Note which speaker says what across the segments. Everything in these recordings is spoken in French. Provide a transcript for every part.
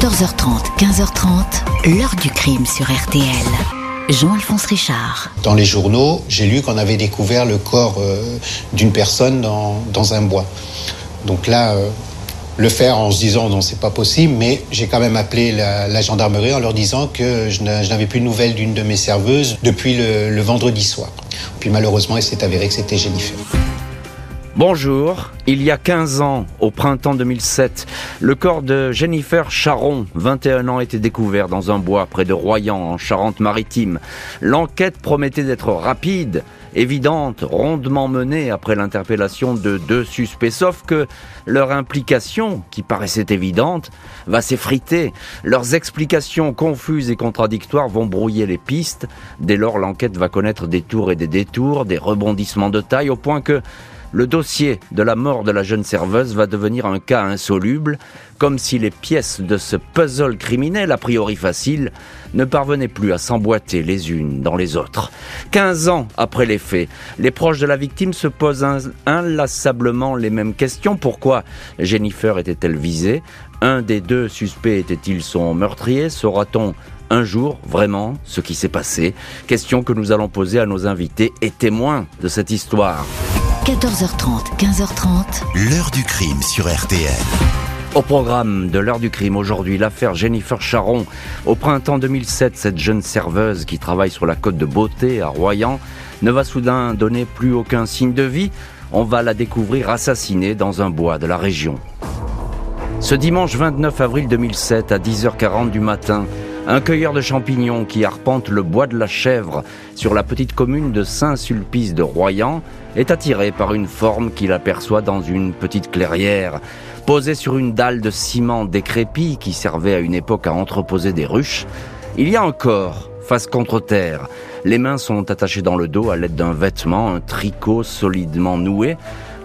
Speaker 1: 14h30, 15h30, l'heure du crime sur RTL. Jean-Alphonse Richard.
Speaker 2: Dans les journaux, j'ai lu qu'on avait découvert le corps euh, d'une personne dans, dans, un bois. Donc là, euh, le faire en se disant non, c'est pas possible, mais j'ai quand même appelé la, gendarmerie en leur disant que je n'avais plus de nouvelles d'une de mes serveuses depuis le, le vendredi soir. Puis malheureusement, il s'est avéré que c'était Jennifer.
Speaker 3: Bonjour, il y a 15 ans, au printemps 2007, le corps de Jennifer Charon, 21 ans, était découvert dans un bois près de Royan, en Charente-Maritime. L'enquête promettait d'être rapide, évidente, rondement menée après l'interpellation de deux suspects, sauf que leur implication, qui paraissait évidente, va s'effriter. Leurs explications confuses et contradictoires vont brouiller les pistes. Dès lors, l'enquête va connaître des tours et des détours, des rebondissements de taille, au point que le dossier de la mort de la jeune serveuse va devenir un cas insoluble, comme si les pièces de ce puzzle criminel, a priori facile, ne parvenaient plus à s'emboîter les unes dans les autres. Quinze ans après les faits, les proches de la victime se posent inlassablement les mêmes questions. Pourquoi Jennifer était-elle visée? Un des deux suspects était-il son meurtrier? Saura-t-on un jour vraiment ce qui s'est passé? Question que nous allons poser à nos invités et témoins de cette histoire.
Speaker 1: 14h30, 15h30.
Speaker 4: L'heure du crime sur RTL.
Speaker 3: Au programme de l'heure du crime aujourd'hui, l'affaire Jennifer Charon. Au printemps 2007, cette jeune serveuse qui travaille sur la côte de Beauté à Royan ne va soudain donner plus aucun signe de vie. On va la découvrir assassinée dans un bois de la région. Ce dimanche 29 avril 2007 à 10h40 du matin, un cueilleur de champignons qui arpente le bois de la Chèvre sur la petite commune de Saint-Sulpice de Royan est attiré par une forme qu'il aperçoit dans une petite clairière. Posée sur une dalle de ciment décrépit qui servait à une époque à entreposer des ruches, il y a un corps, face contre terre. Les mains sont attachées dans le dos à l'aide d'un vêtement, un tricot solidement noué.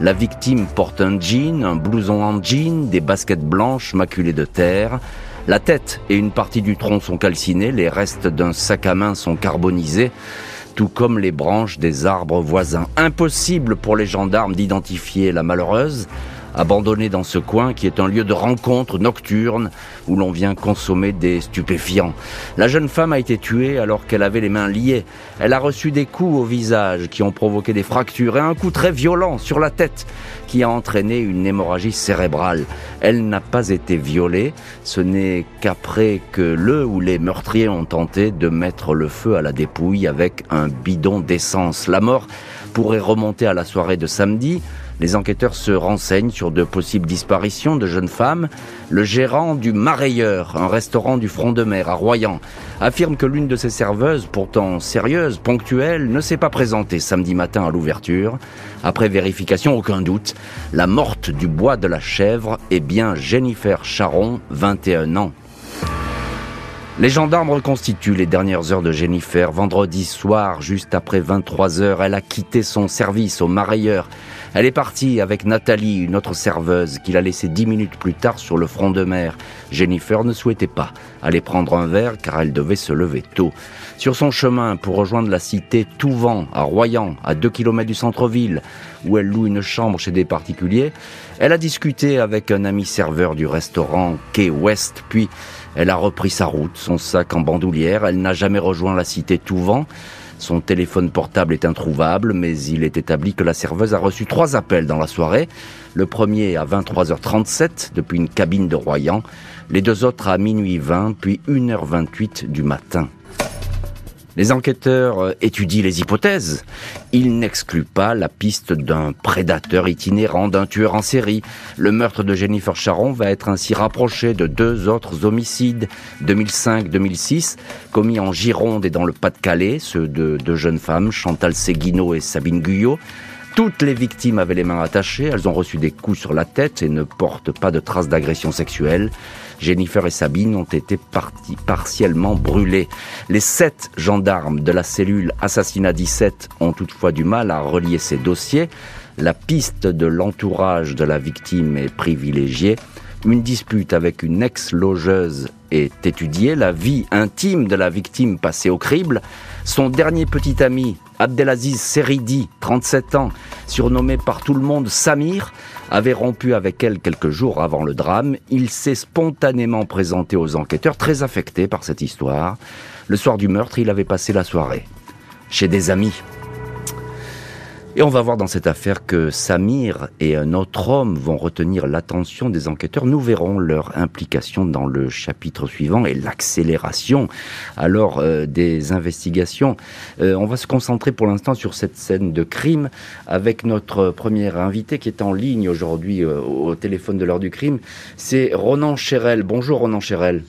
Speaker 3: La victime porte un jean, un blouson en jean, des baskets blanches maculées de terre. La tête et une partie du tronc sont calcinés, les restes d'un sac à main sont carbonisés, tout comme les branches des arbres voisins. Impossible pour les gendarmes d'identifier la malheureuse abandonnée dans ce coin qui est un lieu de rencontre nocturne où l'on vient consommer des stupéfiants. La jeune femme a été tuée alors qu'elle avait les mains liées. Elle a reçu des coups au visage qui ont provoqué des fractures et un coup très violent sur la tête qui a entraîné une hémorragie cérébrale. Elle n'a pas été violée, ce n'est qu'après que le ou les meurtriers ont tenté de mettre le feu à la dépouille avec un bidon d'essence. La mort pourrait remonter à la soirée de samedi, les enquêteurs se renseignent sur de possibles disparitions de jeunes femmes. Le gérant du Marailleur, un restaurant du front de mer à Royan, affirme que l'une de ses serveuses, pourtant sérieuse, ponctuelle, ne s'est pas présentée samedi matin à l'ouverture. Après vérification, aucun doute, la morte du bois de la chèvre est bien Jennifer Charon, 21 ans. Les gendarmes reconstituent les dernières heures de Jennifer. Vendredi soir, juste après 23 heures, elle a quitté son service au Marailleur. Elle est partie avec Nathalie, une autre serveuse, qu'il a laissée dix minutes plus tard sur le front de mer. Jennifer ne souhaitait pas aller prendre un verre car elle devait se lever tôt. Sur son chemin pour rejoindre la cité Touvent, à Royan, à deux kilomètres du centre-ville, où elle loue une chambre chez des particuliers, elle a discuté avec un ami serveur du restaurant Quai West, puis elle a repris sa route, son sac en bandoulière, elle n'a jamais rejoint la cité Touvent. Son téléphone portable est introuvable, mais il est établi que la serveuse a reçu trois appels dans la soirée. Le premier à 23h37 depuis une cabine de Royan, les deux autres à minuit 20 puis 1h28 du matin. Les enquêteurs euh, étudient les hypothèses. Ils n'excluent pas la piste d'un prédateur itinérant, d'un tueur en série. Le meurtre de Jennifer Charon va être ainsi rapproché de deux autres homicides, 2005-2006, commis en Gironde et dans le Pas-de-Calais, ceux de deux jeunes femmes, Chantal Seguino et Sabine Guyot. Toutes les victimes avaient les mains attachées, elles ont reçu des coups sur la tête et ne portent pas de traces d'agression sexuelle. Jennifer et Sabine ont été partiellement brûlés. Les sept gendarmes de la cellule Assassinat 17 ont toutefois du mal à relier ces dossiers. La piste de l'entourage de la victime est privilégiée. une dispute avec une ex-logeuse est étudiée, la vie intime de la victime passée au crible. Son dernier petit ami, Abdelaziz Seridi, 37 ans, surnommé par tout le monde Samir, avait rompu avec elle quelques jours avant le drame. Il s'est spontanément présenté aux enquêteurs, très affecté par cette histoire. Le soir du meurtre, il avait passé la soirée chez des amis. Et on va voir dans cette affaire que Samir et un autre homme vont retenir l'attention des enquêteurs. Nous verrons leur implication dans le chapitre suivant et l'accélération alors euh, des investigations. Euh, on va se concentrer pour l'instant sur cette scène de crime avec notre premier invité qui est en ligne aujourd'hui euh, au téléphone de l'heure du crime. C'est Ronan Chérel. Bonjour Ronan Chérel.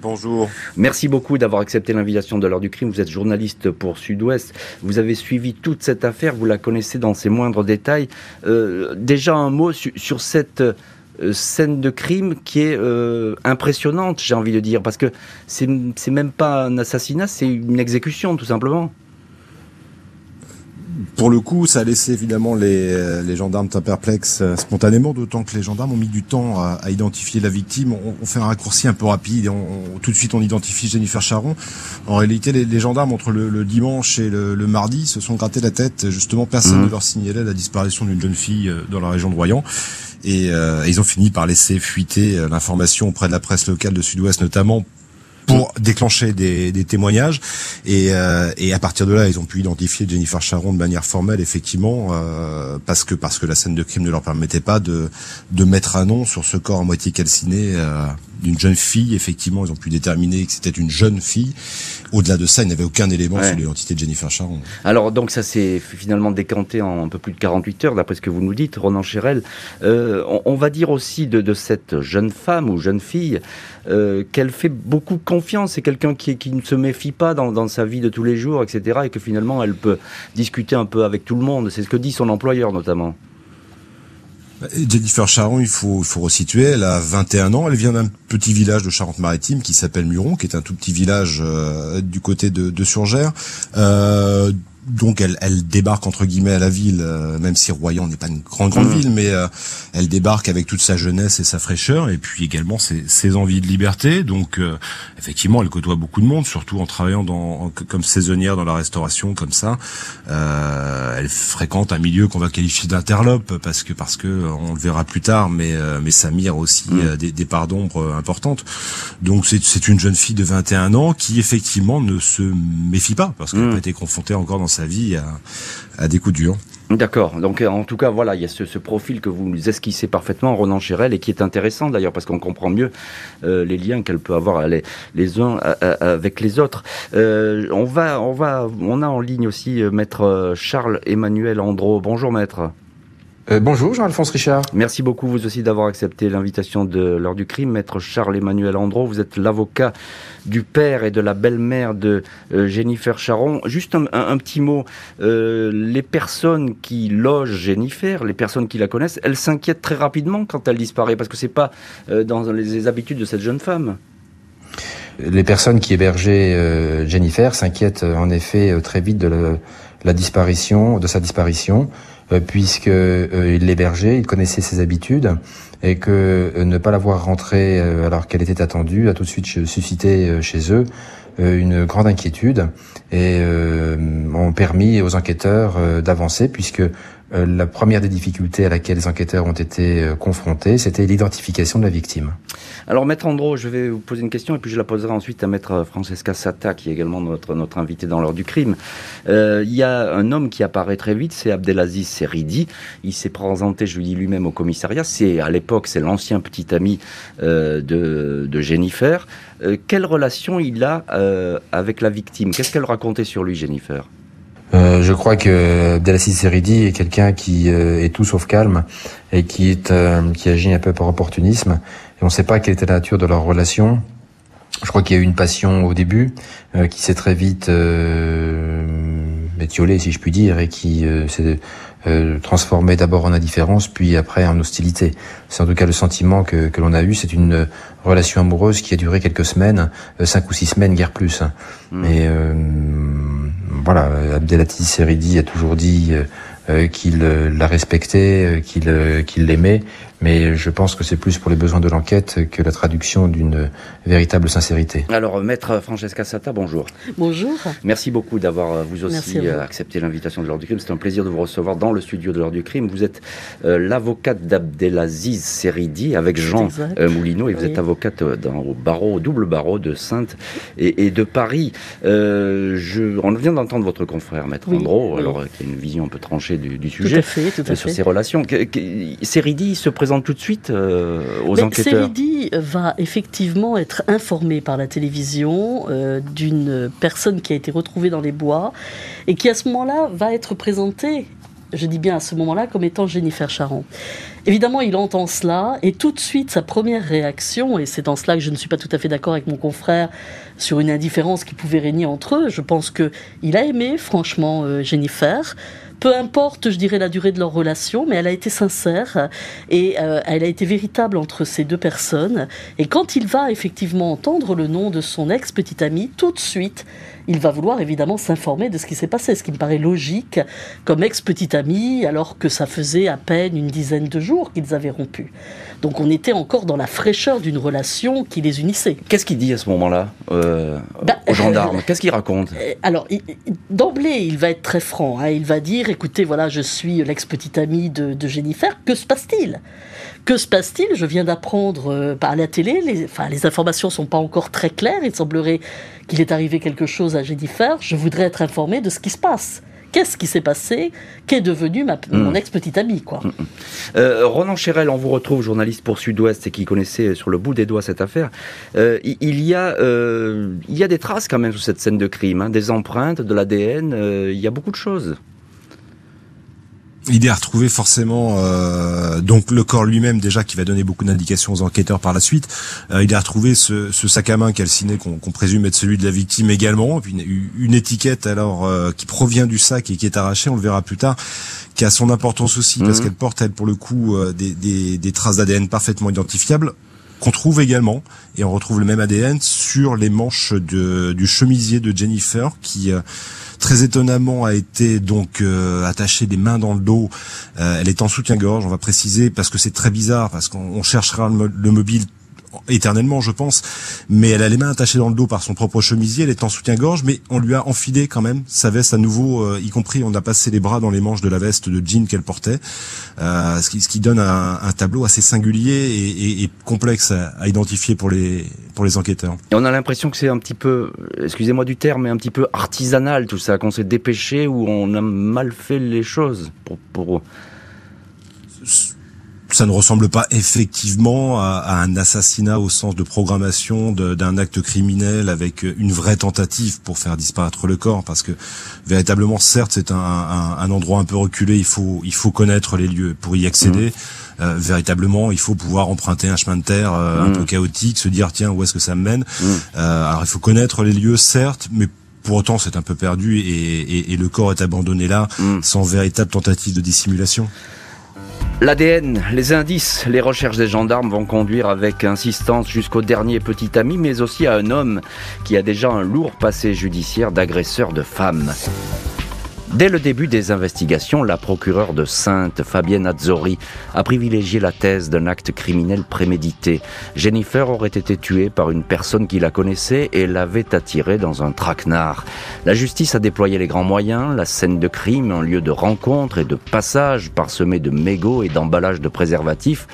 Speaker 4: Bonjour.
Speaker 3: Merci beaucoup d'avoir accepté l'invitation de l'heure du crime. Vous êtes journaliste pour Sud-Ouest. Vous avez suivi toute cette affaire, vous la connaissez dans ses moindres détails. Euh, déjà un mot sur cette euh, scène de crime qui est euh, impressionnante, j'ai envie de dire, parce que c'est même pas un assassinat, c'est une exécution tout simplement
Speaker 4: pour le coup, ça a laissé évidemment les, euh, les gendarmes très perplexes euh, spontanément, d'autant que les gendarmes ont mis du temps à, à identifier la victime. On, on, fait un raccourci un peu rapide et on, tout de suite on identifie Jennifer Charon. En réalité, les, les gendarmes entre le, le, dimanche et le, le, mardi se sont grattés la tête. Justement, personne mmh. ne leur signalait la disparition d'une jeune fille euh, dans la région de Royan. Et euh, ils ont fini par laisser fuiter l'information auprès de la presse locale de Sud-Ouest, notamment pour déclencher des, témoignages et, euh, et, à partir de là ils ont pu identifier Jennifer Charon de manière formelle effectivement euh, parce que parce que la scène de crime ne leur permettait pas de de mettre un nom sur ce corps à moitié calciné euh, d'une jeune fille. Effectivement, ils ont pu déterminer que c'était une jeune fille. Au-delà de ça, il n'y avait aucun élément sur l'identité de Jennifer Charon.
Speaker 3: Alors, donc, ça s'est finalement décanté en un peu plus de 48 heures, d'après ce que vous nous dites, Ronan Chérel. Euh, on, va dire aussi de, de, cette jeune femme ou jeune fille euh, qu'elle fait beaucoup confiance. C'est quelqu'un qui, qui, ne se méfie pas dans, dans, sa vie de tous les jours, etc. Et que finalement, elle peut discuter un peu avec tout le monde. C'est ce que dit son employeur, notamment.
Speaker 4: Jennifer Charon, il faut, il faut resituer, elle a 21 ans, elle vient d'un petit village de Charente-Maritime qui s'appelle Muron, qui est un tout petit village euh, du côté de, de Surgères. Euh, donc elle, elle, débarque entre guillemets à la ville, euh, même si Royan n'est pas une grande grande mmh. ville, mais euh, elle débarque avec toute sa jeunesse et sa fraîcheur, et puis également ses, ses envies de liberté. Donc euh, effectivement, elle côtoie beaucoup de monde, surtout en travaillant dans, comme saisonnière dans la restauration, comme ça. elle fréquente un milieu qu'on va qualifier d'interlope parce que parce que on le verra plus tard, mais mais Samir aussi mmh. des, des, parts d'ombre importantes. Donc c'est une jeune fille de 21 ans qui effectivement ne se méfie pas parce qu'elle n'a mmh. pas été confrontée encore dans sa vie à, des coups durs.
Speaker 3: D'accord. Donc, en tout cas, voilà, il y a ce, profil que vous nous esquissez parfaitement, Ronan Chérel, et qui est intéressant d'ailleurs parce qu'on comprend mieux euh, les liens qu'elle peut avoir les, les uns avec les autres. Euh, on va, on va, on a en ligne aussi euh, maître Charles Emmanuel Andro. Bonjour, maître.
Speaker 5: Euh, bonjour Jean-Alphonse Richard.
Speaker 3: Merci beaucoup vous aussi d'avoir accepté l'invitation de l'heure du crime. Maître Charles-Emmanuel Andro, vous êtes l'avocat du père et de la belle-mère de euh, Jennifer Charon. Juste un, petit mot, euh, les personnes qui logent Jennifer, les personnes qui la connaissent, elles s'inquiètent très rapidement quand elle disparaît parce que c'est pas dans les, habitudes de cette jeune femme.
Speaker 5: Les personnes qui hébergeaient Jennifer s'inquiètent en effet très vite de la disparition, de sa disparition. Euh, puisque euh, il l'hébergeait, il connaissait ses habitudes et que euh, ne pas l'avoir rentrée alors qu'elle était attendue a tout de suite suscité chez eux une grande inquiétude et ont permis aux enquêteurs d'avancer puisque la première des difficultés à laquelle les enquêteurs ont été euh, confrontés, c'était l'identification de la victime.
Speaker 3: Alors, Maître Andro, je vais vous poser une question et puis je la poserai ensuite à Maître Francesca Sata, qui est également notre, notre invité dans l'heure du crime. Euh, il y a un homme qui apparaît très vite, c'est Abdelaziz Seridi. Il s'est présenté, je lui dis lui-même, au commissariat. C'est à l'époque, c'est l'ancien petit ami de, Jennifer. quelle relation il a avec la victime? Qu'est-ce qu'elle racontait sur lui, Jennifer?
Speaker 5: Euh, je crois que Abdelaziz Seridi est quelqu'un qui euh, est tout sauf calme et qui est euh, qui agit un peu par opportunisme. Et on ne sait pas quelle était la nature de leur relation. Je crois qu'il y a eu une passion au début qui s'est très vite étiolée, si je puis dire, et qui s'est transformée d'abord en indifférence, puis après en hostilité. C'est en tout cas le sentiment que, que l'on a eu. C'est une relation amoureuse qui a duré quelques semaines, cinq ou six semaines, guère plus. Mmh. Et voilà, Abdelaziz Seridi a toujours dit euh, euh, qu'il la respectait, euh, qu'il l'aimait, Mais je pense que c'est plus pour les besoins de l'enquête que la traduction d'une véritable sincérité.
Speaker 3: Alors, maître Francesca Sata, bonjour.
Speaker 6: Bonjour.
Speaker 3: Merci beaucoup d'avoir vous aussi accepté l'invitation de l'heure du crime. C'est un plaisir de vous recevoir dans le studio de l'heure du crime. Vous êtes l'avocate d'Abdelaziz Seridi avec Jean Moulineau et vous êtes avocate dans, au barreau, au double barreau de Sainte et, de Paris. je, on vient d'entendre votre confrère, maître Andro, alors qui a une vision un peu tranchée du, sujet sur ces relations. Seridi se présente tout de suite euh, aux enquêteurs.
Speaker 6: Seridi va effectivement être informé par la télévision euh, d'une personne qui a été retrouvée dans les bois et qui à ce moment-là va être présentée je dis bien à ce moment-là, comme étant Jennifer Charon. Évidemment, il entend cela et tout de suite, sa première réaction, et c'est en cela que je ne suis pas tout à fait d'accord avec mon confrère sur une indifférence qui pouvait régner entre eux, je pense qu'il a aimé franchement euh, Jennifer, peu importe, je dirais, la durée de leur relation, mais elle a été sincère et euh, elle a été véritable entre ces deux personnes. Et quand il va effectivement entendre le nom de son ex-petite amie, tout de suite, il va vouloir évidemment s'informer de ce qui s'est passé, ce qui me paraît logique comme ex-petite amie, alors que ça faisait à peine une dizaine de jours qu'ils avaient rompu. Donc on était encore dans la fraîcheur d'une relation qui les unissait.
Speaker 3: Qu'est-ce qu'il dit à ce moment-là euh, bah, aux gendarmes Qu'est-ce qu'il raconte? euh,
Speaker 6: Alors, d'emblée, il va être très franc. Hein. Il va dire, écoutez, voilà, je suis l'ex-petite amie de, de Jennifer. Que se passe-t-il? Que se passe-t-il? Je viens d'apprendre euh, par la télé, les, enfin, les informations sont pas encore très claires, il semblerait qu'il est arrivé quelque chose à Jennifer, je voudrais être informé de ce qui se passe qu'est-ce qui s'est passé? Qu'est devenu ma, mon hmm. ex-petite amie quoi. Hmm, hmm.
Speaker 3: Euh, Ronan Chérel, on vous retrouve, journaliste pour Sud-Ouest et qui connaissait sur le bout des doigts cette affaire. Euh, il, y a, il y a des traces quand même sur cette scène de crime, hein, des empreintes, de l'ADN, il y a beaucoup de choses
Speaker 4: il est retrouvé forcément euh, donc le corps lui-même déjà qui va donner beaucoup d'indications aux enquêteurs par la suite. Euh, il a retrouvé ce, ce, sac à main calciné qu'on présume être celui de la victime également, puis une, une étiquette alors euh, qui provient du sac et qui est arrachée, on le verra plus tard, qui a son importance aussi parce mhm. qu'elle porte elle pour le coup euh, des, des, des traces d'ADN parfaitement identifiables qu'on trouve également et on retrouve le même ADN sur les manches de, du chemisier de Jennifer qui très étonnamment a été donc euh, attachée des mains dans le dos. Euh, elle est en soutien-gorge, on va préciser parce que c'est très bizarre parce qu'on cherchera le mobile éternellement, je pense. Mais elle a les mains attachées dans le dos par son propre chemisier, elle est en soutien-gorge, mais on lui a enfilé quand même sa veste à nouveau, euh, y compris on a passé les bras dans les manches de la veste de jean qu'elle portait, euh, ce, qui, ce, qui, donne un, un, tableau assez singulier et, et, et complexe à, à, identifier pour les pour les enquêteurs.
Speaker 3: Et on a l'impression que c'est un petit peu, excusez-moi du terme, mais un petit peu artisanal tout ça, qu'on s'est dépêché ou on a mal fait les choses pour, pour
Speaker 4: ça ne ressemble pas effectivement à, un assassinat au sens de programmation d'un acte criminel avec une vraie tentative pour faire disparaître le corps, parce que véritablement, certes, c'est un, endroit un peu reculé. Il faut il faut connaître les lieux pour y accéder. Mmh. Euh, véritablement, il faut pouvoir emprunter un chemin de terre euh, un mmh. peu chaotique, se dire tiens où est-ce que ça me mène? Mmh. Euh, alors il faut connaître les lieux, certes, mais pour autant, c'est un peu perdu et, et, le corps est abandonné là, sans véritable tentative de dissimulation.
Speaker 3: L'ADN, les indices, les recherches des gendarmes vont conduire avec insistance jusqu'au dernier petit ami, mais aussi à un homme qui a déjà un lourd passé judiciaire d'agresseur de femmes. Dès le début des investigations, la procureure de Sainte, Fabienne Azzori, a privilégié la thèse d'un acte criminel prémédité. Jennifer aurait été tuée par une personne qui la connaissait et l'avait attirée dans un traquenard. La justice a déployé les grands moyens, la scène de crime, un lieu de rencontre et de passage parsemé de mégots et d'emballages de préservatifs,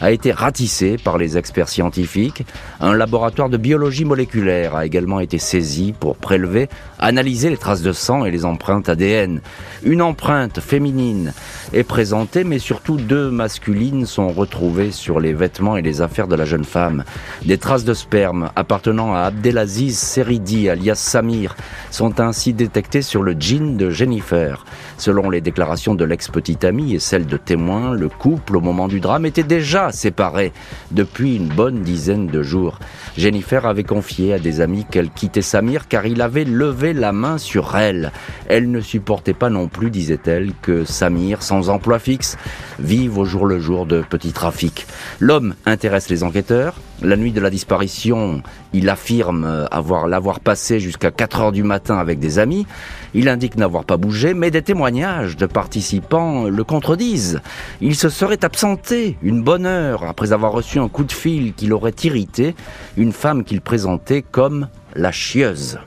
Speaker 3: a été ratissé par les experts scientifiques. Un laboratoire de biologie moléculaire a également été saisi pour prélever, analyser les traces de sang et les empreintes ADN. Une empreinte féminine est présentée, mais surtout deux masculines sont retrouvées sur les vêtements et les affaires de la jeune femme. Des traces de sperme appartenant à Abdelaziz Seridi, alias Samir, sont ainsi détectées sur le jean de Jennifer. Selon les déclarations de l'ex-petite amie et celles de témoins, le couple, au moment du drame, était déjà séparé depuis une bonne dizaine de jours. Jennifer avait confié à des amis qu'elle quittait Samir car il avait levé la main sur elle. Elle ne supportait pas non plus, disait-elle, que Samir, sans emploi fixe, vive au jour le jour de petits trafics. L'homme intéresse les enquêteurs. La nuit de la disparition, il affirme avoir l'avoir passé jusqu'à 4 heures du matin avec des amis. Il indique n'avoir pas bougé, mais des témoignages de participants le contredisent. Il se serait absenté une bonne heure après avoir reçu un coup de fil qui l'aurait irrité, une femme qu'il présentait comme la chieuse.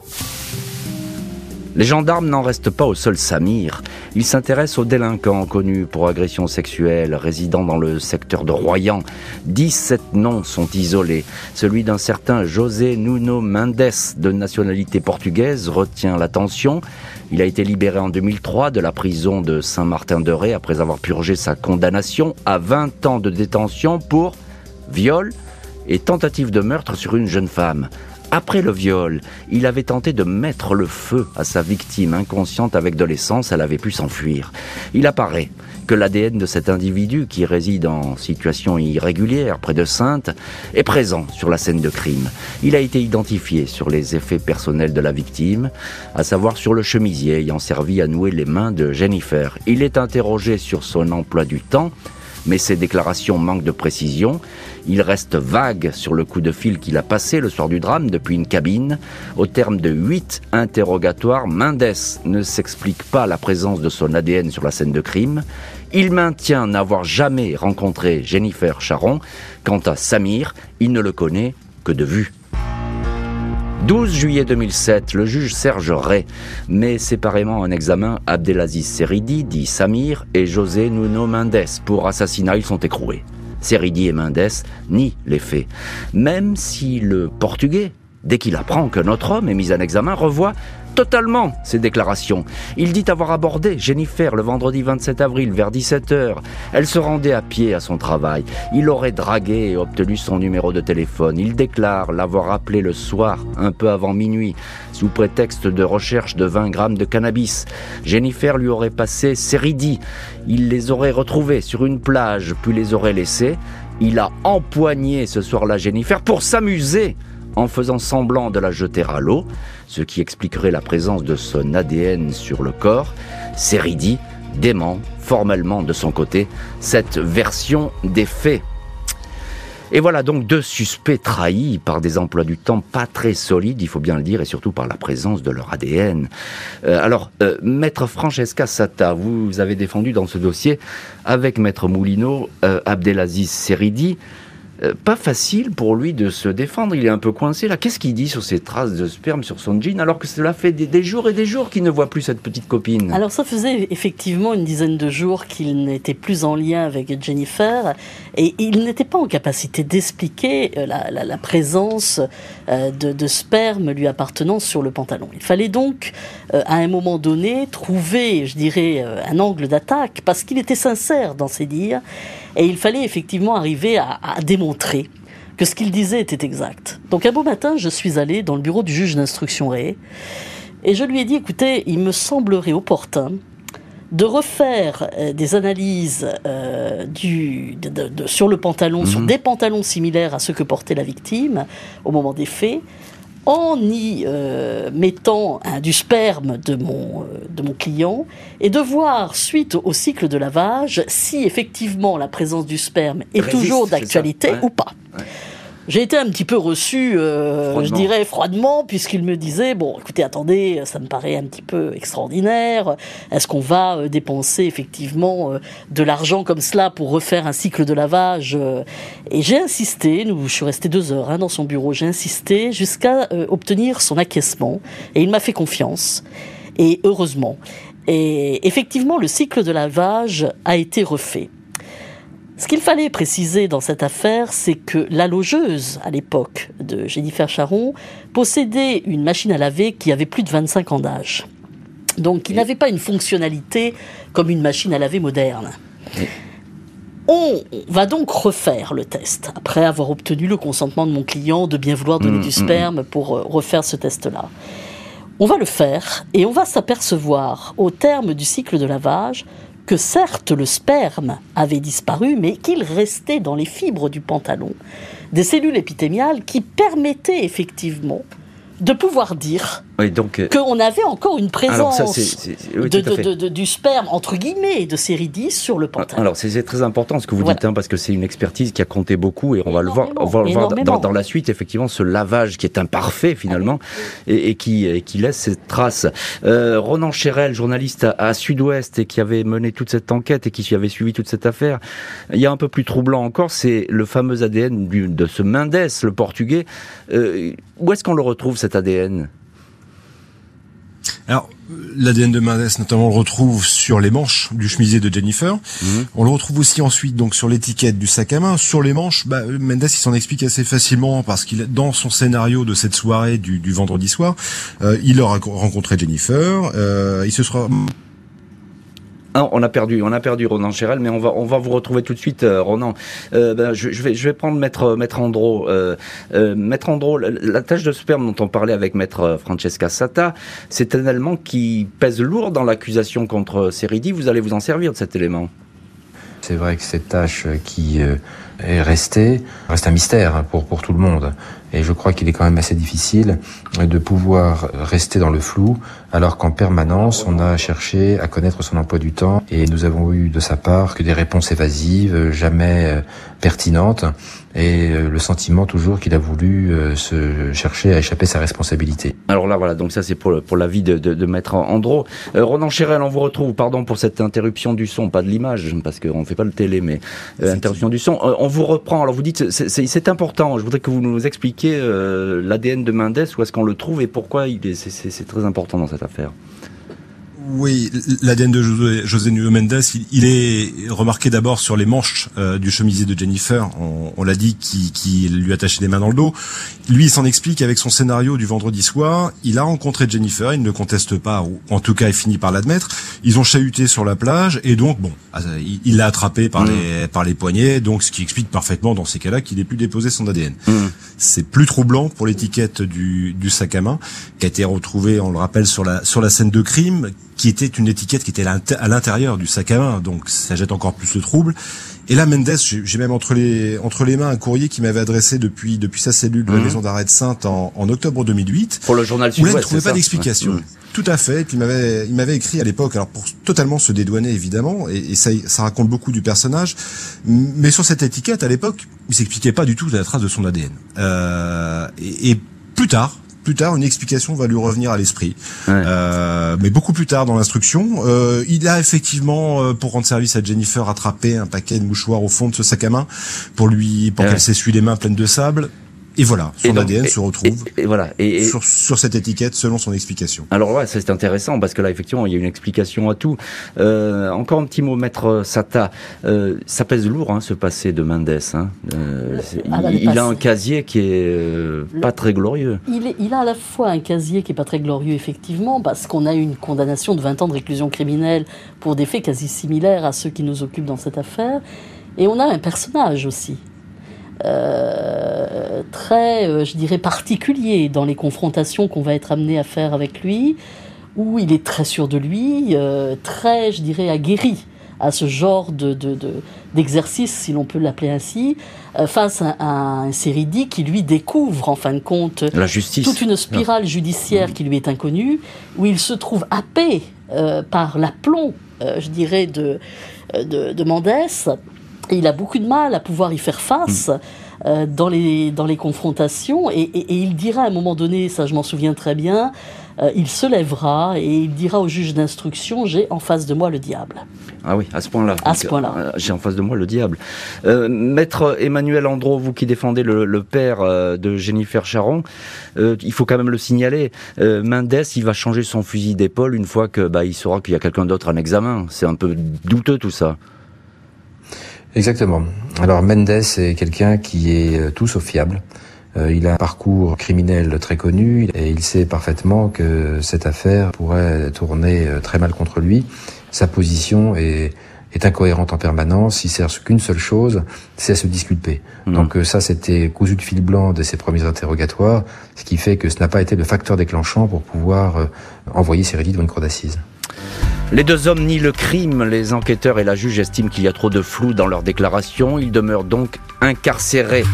Speaker 3: Les gendarmes n'en restent pas au seul Samir. Ils s'intéressent aux délinquants connus pour agression sexuelle résidant dans le secteur de Royan. 17 noms sont isolés. Celui d'un certain José Nuno Mendes, de nationalité portugaise, retient l'attention. Il a été libéré en 2003 de la prison de Saint-Martin-de-Ré après avoir purgé sa condamnation à 20 ans de détention pour viol et tentative de meurtre sur une jeune femme. Après le viol, il avait tenté de mettre le feu à sa victime inconsciente avec de l'essence, elle avait pu s'enfuir. Il apparaît que l'ADN de cet individu qui réside en situation irrégulière près de Sainte est présent sur la scène de crime. Il a été identifié sur les effets personnels de la victime, à savoir sur le chemisier ayant servi à nouer les mains de Jennifer. Il est interrogé sur son emploi du temps, mais ses déclarations manquent de précision. Il reste vague sur le coup de fil qu'il a passé le soir du drame depuis une cabine. Au terme de huit interrogatoires, Mendes ne s'explique pas la présence de son ADN sur la scène de crime. Il maintient n'avoir jamais rencontré Jennifer Charon. Quant à Samir, il ne le connaît que de vue. 12 juillet 2007, le juge Serge Ray met séparément en examen Abdelaziz Seridi, dit Samir, et José Nuno Mendes pour assassinat. Ils sont écroués. Seridi et Mendes nient les faits. Même si le Portugais, dès qu'il apprend que notre homme est mis en examen, revoit totalement ses déclarations. Il dit avoir abordé Jennifer le vendredi 27 avril vers 17h. Elle se rendait à pied à son travail. Il aurait dragué et obtenu son numéro de téléphone. Il déclare l'avoir appelé le soir, un peu avant minuit, sous prétexte de recherche de 20 grammes de cannabis. Jennifer lui aurait passé Seridi. Il les aurait retrouvés sur une plage, puis les aurait laissés. Il a empoigné ce soir-là Jennifer pour s'amuser en faisant semblant de la jeter à l'eau, ce qui expliquerait la présence de son ADN sur le corps. Seridi dément formellement de son côté cette version des faits. Et voilà donc deux suspects trahis par des emplois du temps pas très solides, il faut bien le dire, et surtout par la présence de leur ADN. Euh, alors, euh, Maître Francesca Sata, vous avez défendu dans ce dossier, avec Maître Moulineau, euh, Abdelaziz Seridi, euh, pas facile pour lui de se défendre. Il est un peu coincé là. Qu'est-ce qu'il dit sur ces traces de sperme sur son jean alors que cela fait des, jours et des jours qu'il ne voit plus cette petite copine?
Speaker 6: Alors ça faisait effectivement une dizaine de jours qu'il n'était plus en lien avec Jennifer et il n'était pas en capacité d'expliquer euh, la, présence euh, de, sperme lui appartenant sur le pantalon. Il fallait donc à un moment donné trouver, je dirais, un angle d'attaque parce qu'il était sincère dans ses dires et il fallait effectivement arriver à, démontrer que ce qu'il disait était exact. Donc un beau matin, je suis allé dans le bureau du juge d'instruction Ré et je lui ai dit, écoutez, il me semblerait opportun de refaire euh, des analyses euh, du, sur le pantalon, sur mhm. des pantalons similaires à ceux que portait la victime au moment des faits, en y euh, mettant du sperme de mon, euh, de mon client et de voir, suite au cycle de lavage, si effectivement la présence du sperme est toujours d'actualité ou pas. J'ai été un petit peu reçu, euh, je dirais froidement, puisqu'il me disait bon, écoutez, attendez, ça me paraît un petit peu extraordinaire. Est-ce qu'on va euh, dépenser effectivement euh, de l'argent comme cela pour refaire un cycle de lavage Et j'ai insisté. Nous, je suis resté deux heures hein, dans son bureau. J'ai insisté jusqu'à obtenir son acquiescement, et il m'a fait confiance. Et heureusement. Et effectivement, le cycle de lavage a été refait. Ce qu'il fallait préciser dans cette affaire, c'est que la logeuse, à l'époque de Jennifer Charon, possédait une machine à laver qui avait plus de 25 ans d'âge. Donc il n'avait pas une fonctionnalité comme une machine à laver moderne. On va donc refaire le test, après avoir obtenu le consentement de mon client de bien vouloir donner mmh, du mmh, sperme mmh. pour euh, refaire ce test-là. On va le faire et on va s'apercevoir, au terme du cycle de lavage, que certes le sperme avait disparu, mais qu'il restait dans les fibres du pantalon des cellules épithémiales qui permettaient effectivement de pouvoir dire Oui, donc euh, qu'on avait encore une présence du sperme entre guillemets de série 10 sur le pantalon.
Speaker 3: Alors c'est très important ce que vous dites hein, parce que c'est une expertise qui a compté beaucoup et on va le voir, on va le voir dans, la suite effectivement ce lavage qui est imparfait finalement et, qui, qui laisse ses traces. Euh, Ronan Chérel, journaliste à, Sud-Ouest et qui avait mené toute cette enquête et qui avait suivi toute cette affaire, il y a un peu plus troublant encore, c'est le fameux ADN de ce Mendes, le portugais. Euh, où est-ce qu'on le retrouve cet ADN
Speaker 4: alors, l'ADN de Mendes, notamment, on le retrouve sur les manches du chemisier de Jennifer. Mhm. On le retrouve aussi ensuite donc sur l'étiquette du sac à main. Sur les manches, bah, Mendes, il s'en explique assez facilement parce qu'il, dans son scénario de cette soirée du, vendredi soir, euh, il a rencontré Jennifer. Euh, il se sera
Speaker 3: ah, on a perdu, on a perdu Ronan Chéral, mais on va, vous retrouver tout de suite, euh, Ronan. Euh, ben, je, vais, prendre Maître, Maître Andro. Euh, Maître Andro, la, tâche de sperme dont on parlait avec Maître Francesca Sata, c'est un élément qui pèse lourd dans l'accusation contre Seridi. Vous allez vous en servir de cet élément
Speaker 5: C'est vrai que cette tâche qui est restée reste un mystère pour, pour tout le monde. Et je crois qu'il est quand même assez difficile de pouvoir rester dans le flou, alors qu'en permanence, on a cherché à connaître son emploi du temps, et nous avons eu de sa part que des réponses évasives, jamais euh, pertinentes, et euh, le sentiment toujours qu'il a voulu euh, se chercher à échapper à sa responsabilité.
Speaker 3: Alors là, voilà, donc ça c'est pour, pour l'avis de, de, de Maître Andro. Ronan Chérel, on vous retrouve, pardon pour cette interruption du son, pas de l'image, parce qu'on ne fait pas le télé, mais interruption du son. on vous reprend, alors vous dites, c'est important, je voudrais que vous nous expliquiez euh, l'ADN de Mendes, où est-ce qu'on le trouve et pourquoi c'est très important dans cette affaire
Speaker 4: oui, l'ADN de José, José Nuno Mendes, il, est remarqué d'abord sur les manches euh, du chemisier de Jennifer, on, l'a dit, qui, qui, lui attachait les mains dans le dos. Lui, il s'en explique avec son scénario du vendredi soir. Il a rencontré Jennifer, il ne conteste pas, ou en tout cas, il finit par l'admettre. Ils ont chahuté sur la plage, et donc, bon, ah, il l'a attrapé par, mm. les, par les poignets, donc ce qui explique parfaitement dans ces cas-là qu'il ait pu déposer son ADN. Mm. C'est plus troublant pour l'étiquette du, du sac à main, qui a été retrouvée, on le rappelle, sur la, sur la scène de crime, qui était une étiquette qui était à l'intérieur du sac à main, donc ça jette encore plus le trouble. Et là, Mendes, j'ai même entre les entre les mains un courrier qui m'avait adressé depuis depuis sa cellule de la mhm. maison d'arrêt de Sainte en, en, octobre 2008.
Speaker 3: Pour le journal
Speaker 4: il ne trouvait pas d'explication. Tout à fait. Et puis il m'avait il m'avait écrit à l'époque, alors pour totalement se dédouaner évidemment, et, et, ça ça raconte beaucoup du personnage. Mais sur cette étiquette, à l'époque, il s'expliquait pas du tout la trace de son ADN. Euh, et, et plus tard, plus tard, une explication va lui revenir à l'esprit. Euh, mais beaucoup plus tard dans l'instruction, euh, il a effectivement, euh, pour rendre service à Jennifer, attrapé un paquet de mouchoirs au fond de ce sac à main pour lui, pour qu'elle s'essuie les mains pleines de sable. Et voilà, son ADN se retrouve
Speaker 3: et, voilà, et,
Speaker 4: sur, sur, cette étiquette selon son explication.
Speaker 3: Alors ouais, c'est intéressant parce que là, effectivement, il y a une explication à tout. Euh, encore un petit mot, maître Sata. Euh, ça pèse lourd, hein, ce passé de Mendes. Hein. Euh, ah, il, a un casier qui est euh, pas très glorieux.
Speaker 6: Il, est, il, a à la fois un casier qui est pas très glorieux, effectivement, parce qu'on a eu une condamnation de 20 ans de réclusion criminelle pour des faits quasi similaires à ceux qui nous occupent dans cette affaire. Et on a un personnage aussi. Euh, très, euh, je dirais, particulier dans les confrontations qu'on va être amené à faire avec lui, où il est très sûr de lui, euh, très, je dirais, aguerri à ce genre de, d'exercice, si l'on peut l'appeler ainsi, face à, un Séridi qui lui découvre en fin de compte
Speaker 3: la justice.
Speaker 6: toute une spirale judiciaire qui lui est inconnue, où il se trouve happé par l'aplomb, je dirais, de, de, de Mendès il a beaucoup de mal à pouvoir y faire face. Euh, dans, les, dans les confrontations, et, il dira à un moment donné, ça je m'en souviens très bien, euh, il se lèvera et il dira au juge d'instruction J'ai en face de moi le diable.
Speaker 3: Ah oui, à ce point-là.
Speaker 6: À ce point-là.
Speaker 3: Euh, j'ai en face de moi le diable. Maître Emmanuel Andro, vous qui défendez le, père de Jennifer Charon, il faut quand même le signaler. Mendes, il va changer son fusil d'épaule une fois que bah, il saura qu'il y a quelqu'un d'autre en examen. C'est un peu douteux tout ça.
Speaker 5: Exactement. Alors Mendes est quelqu'un qui est euh, tout sauf fiable. Euh, il a un parcours criminel très connu et il sait parfaitement que cette affaire pourrait tourner euh, très mal contre lui. Sa position est, est incohérente en permanence. Il sert qu'une seule chose, c'est à se disculper. Mmh. Donc ça, c'était cousu de fil blanc de ses premiers interrogatoires, ce qui fait que ce n'a pas été le facteur déclenchant pour pouvoir envoyer Seredi devant une cour d'assises.
Speaker 3: Les deux hommes nient le crime. Les enquêteurs et la juge estiment qu'il y a trop de flou dans leurs déclarations. Ils demeurent donc incarcérés.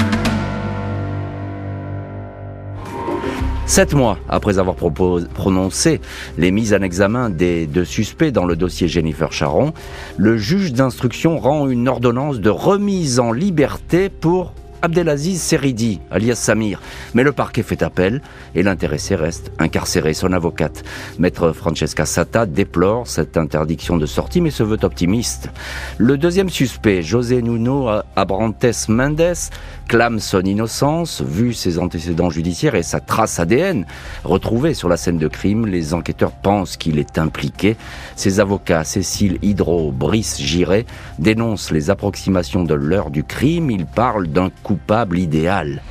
Speaker 3: Sept mois après avoir prononcé les mises en examen des deux suspects dans le dossier Jennifer Charon, le juge d'instruction rend une ordonnance de remise en liberté pour Abdelaziz Seridi, alias Samir. Mais le parquet fait appel et l'intéressé reste incarcéré. Son avocate, maître Francesca Sata, déplore cette interdiction de sortie mais se veut optimiste. Le deuxième suspect, José Nuno Abrantes Mendes, clame son innocence, vu ses antécédents judiciaires et sa trace ADN retrouvée sur la scène de crime. Les enquêteurs pensent qu'il est impliqué. Ses avocats, Cécile Hydro, Brice Giret, dénoncent les approximations de l'heure du crime. Ils parlent d'un coupable idéal.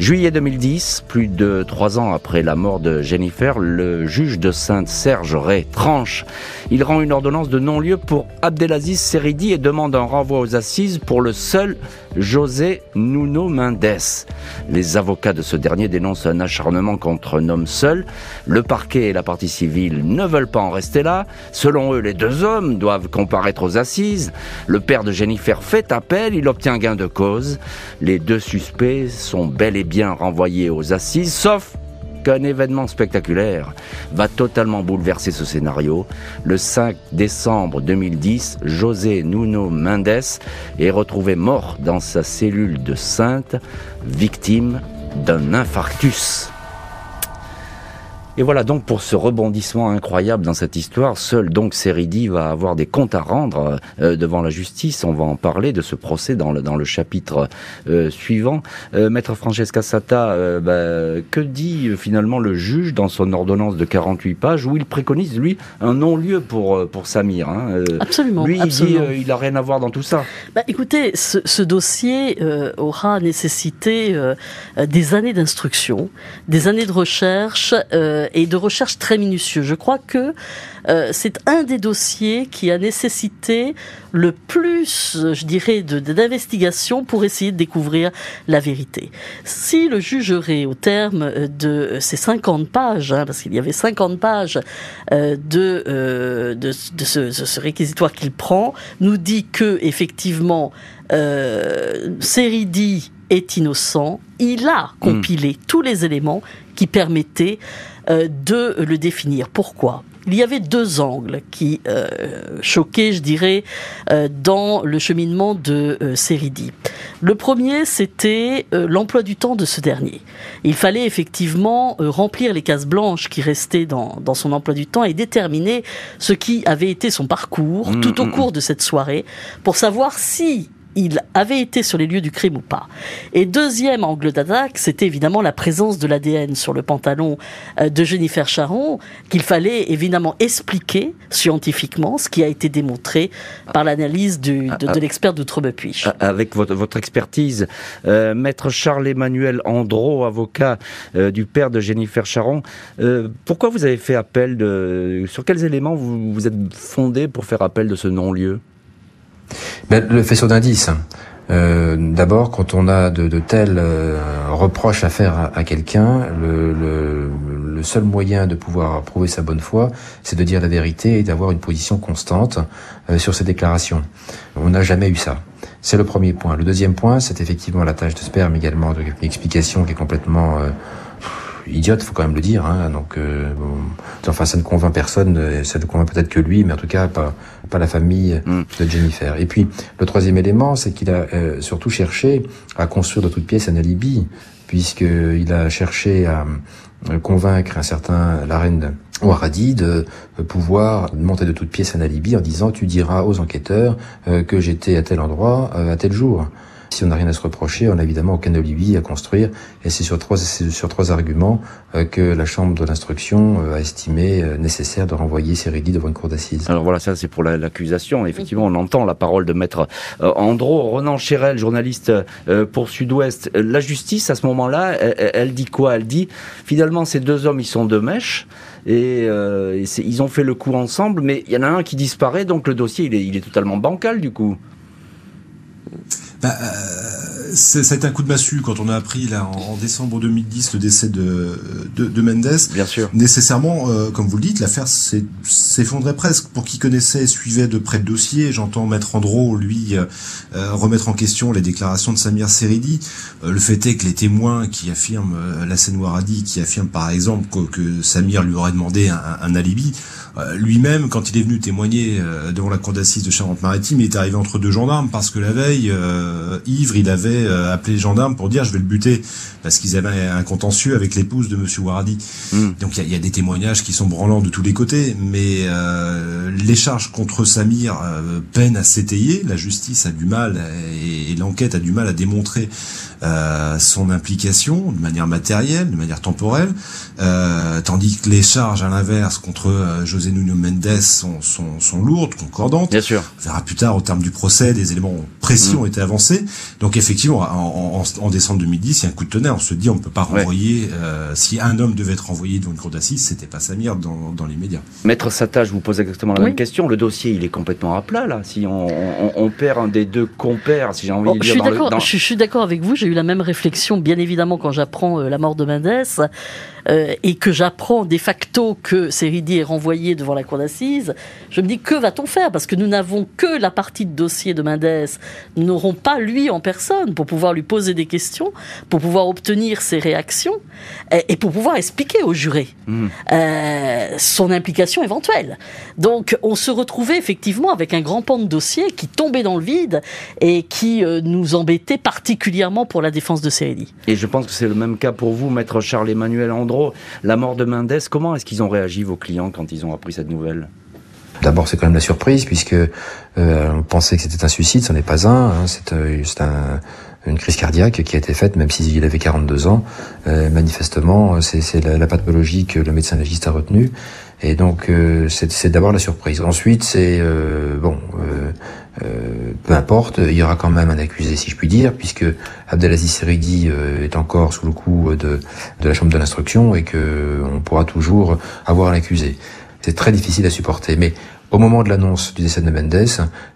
Speaker 3: Juillet 2010, plus de trois ans après la mort de Jennifer, le juge de Sainte-Serge Ray tranche. Il rend une ordonnance de non-lieu pour Abdelaziz Seridi et demande un renvoi aux assises pour le seul José Nuno Mendes. Les avocats de ce dernier dénoncent un acharnement contre un homme seul. Le parquet et la partie civile ne veulent pas en rester là. Selon eux, les deux hommes doivent comparaître aux assises. Le père de Jennifer fait appel, il obtient gain de cause. Les deux suspects sont bel et bien renvoyés aux assises, sauf qu'un événement spectaculaire va totalement bouleverser ce scénario. Le 5 décembre 2010, José Nuno Mendes est retrouvé mort dans sa cellule de Sainte, victime d'un infarctus. Et voilà donc pour ce rebondissement incroyable dans cette histoire, seul donc Seridi va avoir des comptes à rendre euh, devant la justice. On va en parler de ce procès dans le, dans le chapitre euh, suivant. Euh, Maître Francesca Sata, bah, que dit finalement le juge dans son ordonnance de 48 pages où il préconise lui un non-lieu pour pour Samir
Speaker 6: hein, Absolument.
Speaker 3: Lui
Speaker 6: il dit
Speaker 3: il n'a rien à voir dans tout ça.
Speaker 6: Bah, écoutez, ce, ce dossier aura nécessité des années d'instruction, des années de recherche et de recherche très minutieux. Je crois que euh, c'est un des dossiers qui a nécessité le plus, je dirais, d'investigation pour essayer de découvrir la vérité. Si le jugerait au terme de ces 50 pages, hein, parce qu'il y avait 50 pages euh, de, euh, de, ce, ce, réquisitoire qu'il prend, nous dit que effectivement euh, Seridi est innocent, il a compilé hmm. tous les éléments qui permettaient euh, de le définir. Pourquoi? Il y avait deux angles qui euh, choquaient, je dirais, euh, dans le cheminement de euh, Seridi. Le premier, c'était l'emploi du temps de ce dernier. Il fallait effectivement remplir les cases blanches qui restaient dans, dans, son emploi du temps et déterminer ce qui avait été son parcours mmh, tout au mmh, cours mmh. de cette soirée pour savoir si il avait été sur les lieux du crime ou pas. Et deuxième angle d'attaque, c'était évidemment la présence de l'ADN sur le pantalon euh, de Jennifer Charon, qu'il fallait évidemment expliquer scientifiquement, ce qui a été démontré par l'analyse de, de, de l'expert d'Outrebepuich.
Speaker 3: Avec votre, votre expertise, euh, maître Charles-Emmanuel Andro, avocat euh, du père de Jennifer Charon, pourquoi vous avez fait appel de... Sur quels éléments vous, vous êtes fondé pour faire appel de ce non-lieu?
Speaker 5: Le faisceau d'indices. Euh, D'abord, quand on a de, de tels euh, reproches à faire à, quelqu'un, le, le, le, seul moyen de pouvoir prouver sa bonne foi, c'est de dire la vérité et d'avoir une position constante euh, sur ses déclarations. On n'a jamais eu ça. C'est le premier point. Le deuxième point, c'est effectivement la tâche de sperme également, de, une explication qui est complètement euh, idiote, faut quand même le dire. Hein, donc, euh, enfin, ça ne convainc personne. Euh, ça ne convainc peut-être que lui, mais en tout cas pas pas la famille mm. de Jennifer. Et puis, le troisième élément, c'est qu'il a euh, surtout cherché à construire de toutes pièces un alibi, puisqu'il a cherché à convaincre un certain la reine Ouaradi de pouvoir monter de toutes pièces un alibi en disant tu diras aux enquêteurs que j'étais à tel endroit à tel jour. Si on n'a rien à se reprocher, on n'a évidemment aucun alibi à construire. Et c'est sur trois, sur trois arguments euh, que la Chambre de l'instruction euh, a estimé euh, nécessaire de renvoyer Cyrili devant une cour d'assises.
Speaker 3: Alors voilà, ça c'est pour l'accusation. Effectivement, on entend la parole de maître Andro. Renan Chérel, journaliste pour Sud-Ouest. La justice, à ce moment-là, elle, dit quoi? Elle dit, finalement, ces deux hommes, ils sont de mèche. Et, ils ont fait le coup ensemble, mais il y en a un qui disparaît, donc le dossier il est, il est totalement bancal du coup.
Speaker 4: Bah, euh, c'est un coup de massue quand on a appris là en, décembre 2010 le décès de, de, Mendes.
Speaker 3: Bien sûr.
Speaker 4: Nécessairement, euh, comme vous le dites, l'affaire s'effondrait presque. Pour qui connaissait et suivait de près le dossier, j'entends Maître Andro, lui, euh, euh, remettre en question les déclarations de Samir Seridi. le fait est que les témoins qui affirment, la Waradi, qui affirme par exemple que, Samir lui aurait demandé un, un alibi, lui-même, quand il est venu témoigner devant la cour d'assises de Charente-Maritime, il est arrivé entre deux gendarmes parce que la veille, ivre, il avait euh, appelé les gendarmes pour dire je vais le buter parce qu'ils avaient un contentieux avec l'épouse de Monsieur Waradi. Hmm. Donc il y a, des témoignages qui sont branlants de tous les côtés, mais euh, les charges contre Samir euh, peinent à s'étayer. La justice a du mal et, l'enquête a du mal à démontrer son implication de manière matérielle, de manière temporelle, tandis que les charges à l'inverse contre José Nuno Mendes sont, sont, lourdes, concordantes.
Speaker 3: Bien sûr.
Speaker 4: On verra plus tard au terme du procès, des éléments précis hmm. ont été avancés. Donc effectivement, en, décembre 2010, il y a un coup de tonnerre. On se dit, on ne peut pas renvoyer. Euh, si un homme devait être renvoyé devant une cour d'assises, c'était pas Samir dans, dans les médias.
Speaker 3: Maître Sata, je vous pose exactement la même question. Le dossier, il est complètement à plat là. Si on, perd un des deux compères, si j'ai envie de dire.
Speaker 6: Je suis d'accord avec vous. J'ai eu la même réflexion, bien évidemment, quand j'apprends euh, la mort de Mendes. Euh, et que j'apprends de facto que Seridi est renvoyé devant la cour d'assises, je me dis que va-t-on faire? Parce que nous n'avons que la partie de dossier de Mendes, nous n'aurons pas lui en personne pour pouvoir lui poser des questions, pour pouvoir obtenir ses réactions et, pour pouvoir expliquer aux jurés mmh. euh, son implication éventuelle. Donc on se retrouvait effectivement avec un grand pan de dossier qui tombait dans le vide et qui euh, nous embêtait particulièrement pour la défense de Seridi.
Speaker 3: Et je pense que c'est le même cas pour vous, maître Charles-Emmanuel Andro. La mort de Mendes, comment est-ce qu'ils ont réagi vos clients quand ils ont appris cette nouvelle?
Speaker 5: D'abord, c'est quand même la surprise puisque euh, on pensait que c'était un suicide, ce n'est pas un. Hein, c'est euh, un, une crise cardiaque qui a été faite, même s'il avait 42 ans. Euh, manifestement, c'est la, la, pathologie que le médecin légiste a retenue. Et donc, c'est d'abord la surprise. Ensuite, c'est euh, peu importe, il y aura quand même un accusé, si je puis dire, puisque Abdelaziz Serigi est encore sous le coup de, de la chambre de l'instruction et que on pourra toujours avoir un accusé. C'est très difficile à supporter, mais au moment de l'annonce du décès de Mendes,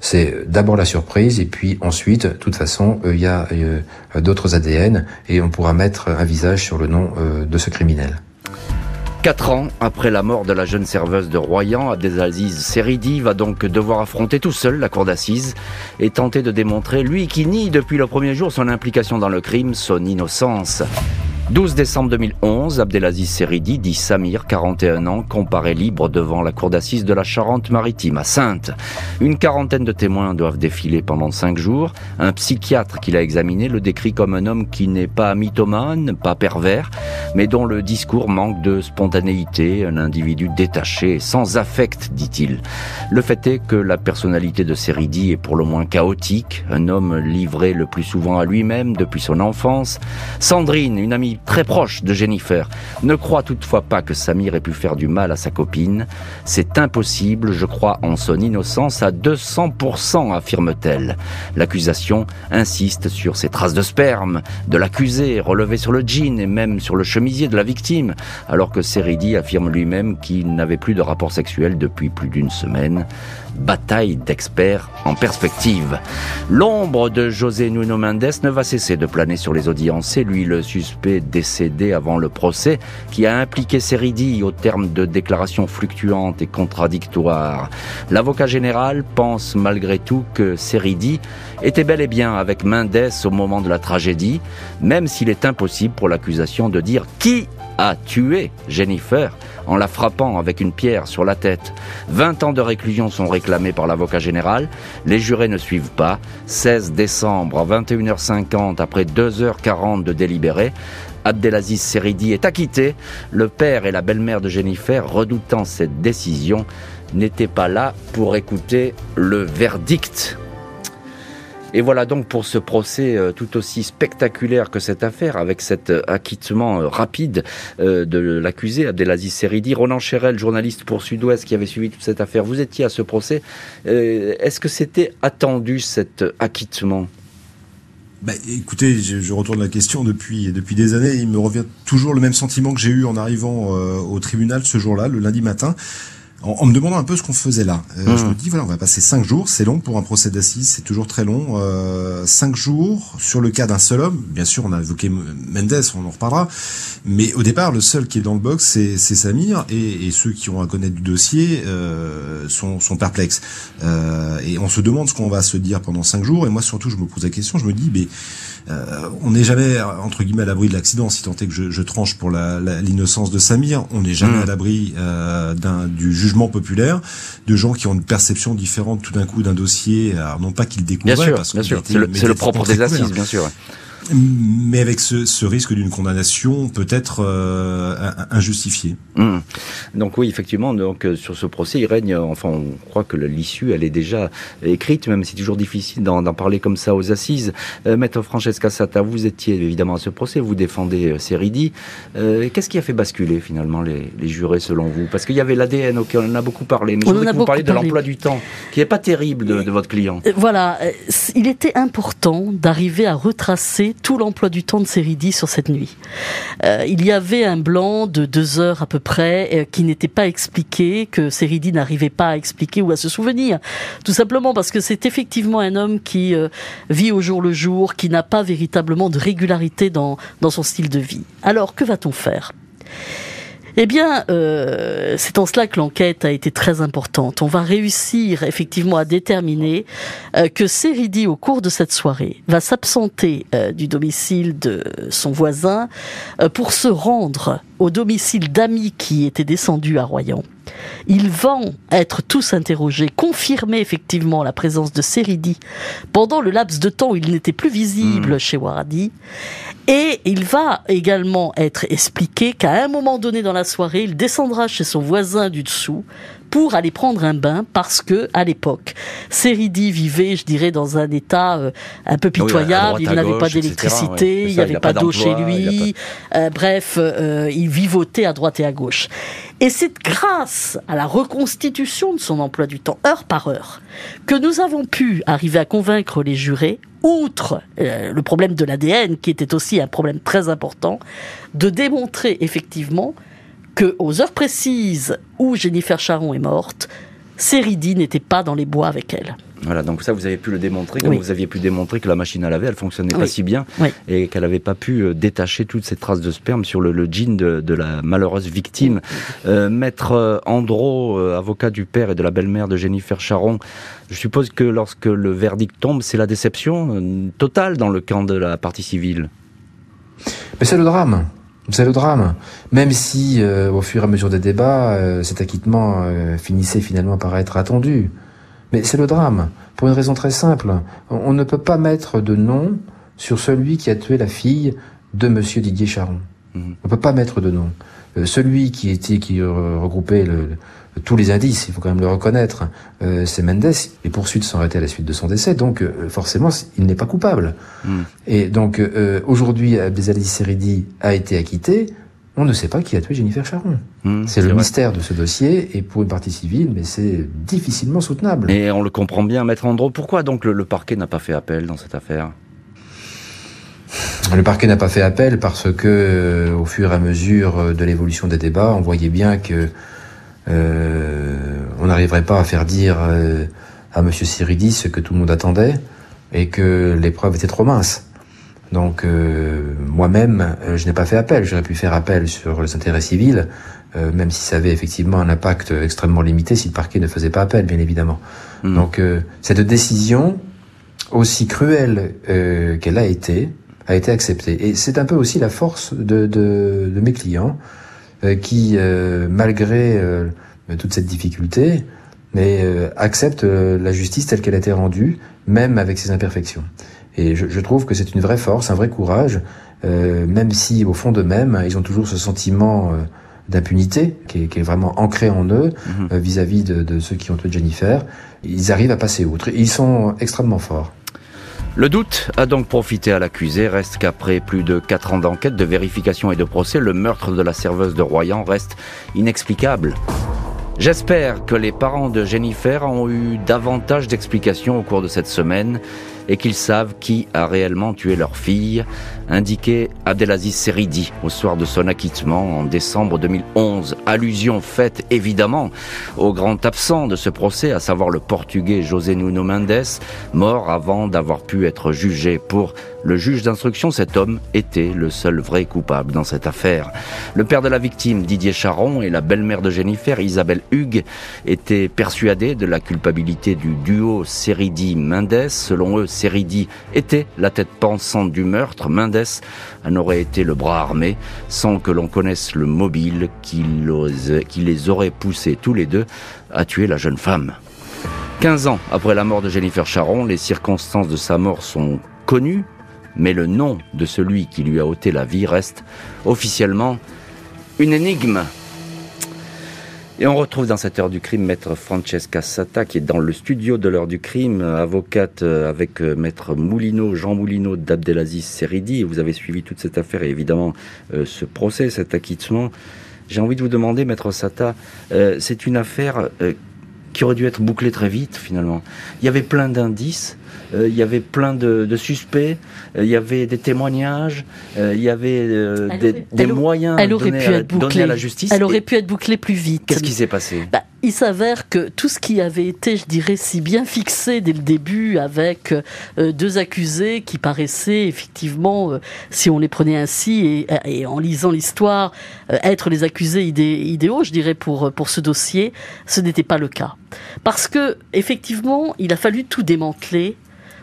Speaker 5: c'est d'abord la surprise et puis ensuite, de toute façon, euh, il y a euh, d'autres ADN et on pourra mettre un visage sur le nom euh, de ce criminel.
Speaker 3: Quatre ans après la mort de la jeune serveuse de Royan, Abdelaziz Seridi va donc devoir affronter tout seul la cour d'assises et tenter de démontrer, lui qui nie depuis le premier jour son implication dans le crime, son innocence. 12 décembre 2011, Abdelaziz Seridi, dit Samir, 41 ans, comparé libre devant la cour d'assises de la Charente-Maritime à Sainte. Une quarantaine de témoins doivent défiler pendant cinq jours. Un psychiatre qui l'a examiné le décrit comme un homme qui n'est pas mythomane, pas pervers, mais dont le discours manque de spontanéité, un individu détaché, sans affect, dit-il. Le fait est que la personnalité de Seridi est pour le moins chaotique, un homme livré le plus souvent à lui-même depuis son enfance. Sandrine, une amie très proche de Jennifer, ne croit toutefois pas que Samir ait pu faire du mal à sa copine. C'est impossible, je crois en son innocence à 200%, affirme-t-elle. L'accusation insiste sur ses traces de sperme, de l'accusé relevées sur le jean et même sur le chemisier de la victime, alors que Seridi affirme lui-même qu'il n'avait plus de rapport sexuel depuis plus d'une semaine bataille d'experts en perspective. L'ombre de José Nuno Mendes ne va cesser de planer sur les audiences. C'est lui le suspect décédé avant le procès qui a impliqué Seridi au terme de déclarations fluctuantes et contradictoires. L'avocat général pense malgré tout que Seridi était bel et bien avec Mendes au moment de la tragédie, même s'il est impossible pour l'accusation de dire qui a tué Jennifer en la frappant avec une pierre sur la tête. 20 ans de réclusion sont réclamés par l'avocat général. Les jurés ne suivent pas. 16 décembre à 21h50, après 2h40 de délibéré, Abdelaziz Seridi est acquitté. Le père et la belle-mère de Jennifer, redoutant cette décision, n'étaient pas là pour écouter le verdict. Et voilà donc pour ce procès euh, tout aussi spectaculaire que cette affaire, avec cet euh, acquittement euh, rapide de l'accusé Abdelaziz Seridi. Ronan Cherel, journaliste pour Sud-Ouest, qui avait suivi toute cette affaire. Vous étiez à ce procès. Est-ce que c'était attendu cet acquittement?
Speaker 4: Bah, écoutez, je, retourne la question depuis depuis des années. Il me revient toujours le même sentiment que j'ai eu en arrivant au tribunal ce jour-là, le lundi matin en, me demandant un peu ce qu'on faisait là. Euh, je mmh. me dis voilà, on va passer cinq jours, c'est long pour un procès d'assises, c'est toujours très long. Euh, cinq jours sur le cas d'un seul homme. Bien sûr, on a évoqué Mendes, on en reparlera. Mais au départ, le seul qui est dans le box, c'est Samir, et, et, ceux qui ont à connaître du dossier euh, sont, sont, perplexes. Euh, et on se demande ce qu'on va se dire pendant cinq jours. Et moi, surtout, je me pose la question, je me dis, mais euh, on n'est jamais entre guillemets à l'abri de l'accident, si tant est que je, je tranche pour l'innocence de Samir. On n'est jamais mmh. à l'abri euh, du jugement populaire de gens qui ont une perception différente tout d'un coup d'un dossier. Alors non pas qu'ils découvrent,
Speaker 3: bien sûr, bien sûr. C'est le, le propre des assises, bien sûr
Speaker 4: mais avec ce, ce risque d'une condamnation peut-être euh, injustifiée.
Speaker 3: Mmh. Donc oui, effectivement, donc euh, sur ce procès, il règne. Enfin, on croit que l'issue, elle est déjà écrite, même si c'est toujours difficile d'en parler comme ça aux assises. Euh, Maître Francesca Sata, vous étiez évidemment à ce procès, vous défendez euh, Seridi. Euh, Qu'est-ce qui a fait basculer finalement les, les jurés selon vous? Parce qu'il y avait l'ADN auquel on en a beaucoup parlé, mais je voudrais que vous parliez de l'emploi du temps, qui n'est pas terrible de, de votre client.
Speaker 6: Voilà, il était important d'arriver à retracer tout l'emploi du temps de Seridi sur cette nuit. Euh, il y avait un blanc de deux heures à peu près euh, qui n'était pas expliqué, que Seridi n'arrivait pas à expliquer ou à se souvenir. Tout simplement parce que c'est effectivement un homme qui euh, vit au jour le jour, qui n'a pas véritablement de régularité dans, dans son style de vie. Alors, que va-t-on faire? Eh bien, euh, c'est en cela que l'enquête a été très importante. On va réussir effectivement à déterminer euh, que Seridi, au cours de cette soirée, va s'absenter euh, du domicile de son voisin pour se rendre au domicile d'amis qui étaient descendus à Royan. Ils vont être tous interrogés, confirmer effectivement la présence de Seridi pendant le laps de temps où il n'était plus visible mmh. chez Waradi. Et il va également être expliqué qu'à un moment donné dans la soirée, il descendra chez son voisin du dessous pour aller prendre un bain parce que à l'époque, Seridi vivait, je dirais, dans un état euh, un peu pitoyable. il n'avait pas d'électricité, il n'y avait pas d'eau chez lui. Euh, bref, euh, il vivotait à droite et à gauche. Et c'est grâce à la reconstitution de son emploi du temps, heure par heure, que nous avons pu arriver à convaincre les jurés outre euh, le problème de l'ADN, qui était aussi un problème très important, de démontrer effectivement que aux heures précises où Jennifer Charon est morte, Seridi n'était pas dans les bois avec elle.
Speaker 3: Voilà, donc ça, vous avez pu le démontrer, comme vous aviez pu démontrer que la machine à laver, elle fonctionnait pas si bien, et qu'elle n'avait pas pu euh, détacher toutes ces traces de sperme sur le, le jean de, la malheureuse victime. Euh, Maître euh, Andro, avocat du père et de la belle-mère de Jennifer Charon, je suppose que lorsque le verdict tombe, c'est la déception totale dans le camp de la partie civile.
Speaker 5: Mais c'est le drame. C'est le drame. Même si, au fur et à mesure des débats, cet acquittement finissait finalement par être attendu. Mais c'est le drame, pour une raison très simple. On ne peut pas mettre de nom sur celui qui a tué la fille de Monsieur Didier Charon. Mhm. On ne peut pas mettre de nom. Euh, celui qui était qui regroupait tous les indices, il faut quand même le reconnaître, euh, c'est Mendes. Les poursuites sont arrêtées à la suite de son décès, donc euh, forcément, il n'est pas coupable. Mhm. Et donc aujourd'hui, Abdelaziz Seridi a été acquitté on ne sait pas qui a tué Jennifer Charon. Hmm, c'est le mystère de ce dossier, et pour une partie civile, mais c'est difficilement soutenable.
Speaker 3: Et on le comprend bien, Maître Andro. Pourquoi donc le, parquet n'a pas fait appel dans cette affaire?
Speaker 5: Le parquet n'a pas fait appel parce que, euh, au fur et à mesure de l'évolution des débats, on voyait bien que euh, on n'arriverait pas à faire dire euh, à Monsieur Siridi ce que tout le monde attendait et que les preuves étaient trop minces. Donc euh, moi-même, euh, je n'ai pas fait appel. J'aurais pu faire appel sur les intérêts civils, euh, même si ça avait effectivement un impact extrêmement limité si le parquet ne faisait pas appel, bien évidemment. Hmm. Donc cette décision, aussi cruelle qu'elle a été, a été acceptée. Et c'est un peu aussi la force de, de, de mes clients, qui, malgré toute cette difficulté, mais acceptent la justice telle qu'elle a été rendue, même avec ses imperfections. Et je, je trouve que c'est une vraie force, un vrai courage, euh, même si au fond d'eux-mêmes, ils ont toujours ce sentiment euh, d'impunité qui, qui est, vraiment ancré en eux mhm. euh, vis-à-vis de, de, ceux qui ont tué Jennifer. Ils arrivent à passer outre. Ils sont extrêmement forts.
Speaker 3: Le doute a donc profité à l'accusé. Reste qu'après plus de 4 ans d'enquête, de vérification et de procès, le meurtre de la serveuse de Royan reste inexplicable. J'espère que les parents de Jennifer ont eu davantage d'explications au cours de cette semaine et qu'ils savent qui a réellement tué leur fille, indiquait Abdelaziz Seridi au soir de son acquittement en décembre 2011. Allusion faite évidemment au grand absent de ce procès, à savoir le portugais José Nuno Mendes, mort avant d'avoir pu être jugé pour le juge d'instruction. Cet homme était le seul vrai coupable dans cette affaire. Le père de la victime, Didier Charon, et la belle-mère de Jennifer, Isabelle Hugues, étaient persuadés de la culpabilité du duo Seridi-Mendes. Selon eux, Seridi était la tête pensante du meurtre. Mendes en aurait été le bras armé, sans que l'on connaisse le mobile qui les aurait poussés tous les deux à tuer la jeune femme. 15 ans après la mort de Jennifer Charon, les circonstances de sa mort sont connues, mais le nom de celui qui lui a ôté la vie reste officiellement une énigme. Et on retrouve dans cette heure du crime maître Francesca Sata qui est dans le studio de l'heure du crime, avocate euh, avec euh, maître Moulineau, Jean Moulineau d'Abdelaziz Seridi. vous avez suivi toute cette affaire et évidemment euh, ce procès, cet acquittement. J'ai envie de vous demander, maître Sata, c'est une affaire qui aurait dû être bouclée très vite finalement. Il y avait plein d'indices. Euh, il y avait plein de, suspects, euh, il y avait des témoignages, euh, il y avait des, moyens
Speaker 6: elle aurait pu être bouclée,
Speaker 3: à la justice.
Speaker 6: Elle aurait pu être bouclée plus vite.
Speaker 3: Qu'est-ce qui s'est passé?
Speaker 6: Bah, Il s'avère que tout ce qui avait été, je dirais, si bien fixé dès le début, avec deux accusés qui paraissaient effectivement, si on les prenait ainsi, et, en lisant l'histoire, être les accusés idéaux, je dirais, pour, pour ce dossier, ce n'était pas le cas. Parce que, effectivement, il a fallu tout démanteler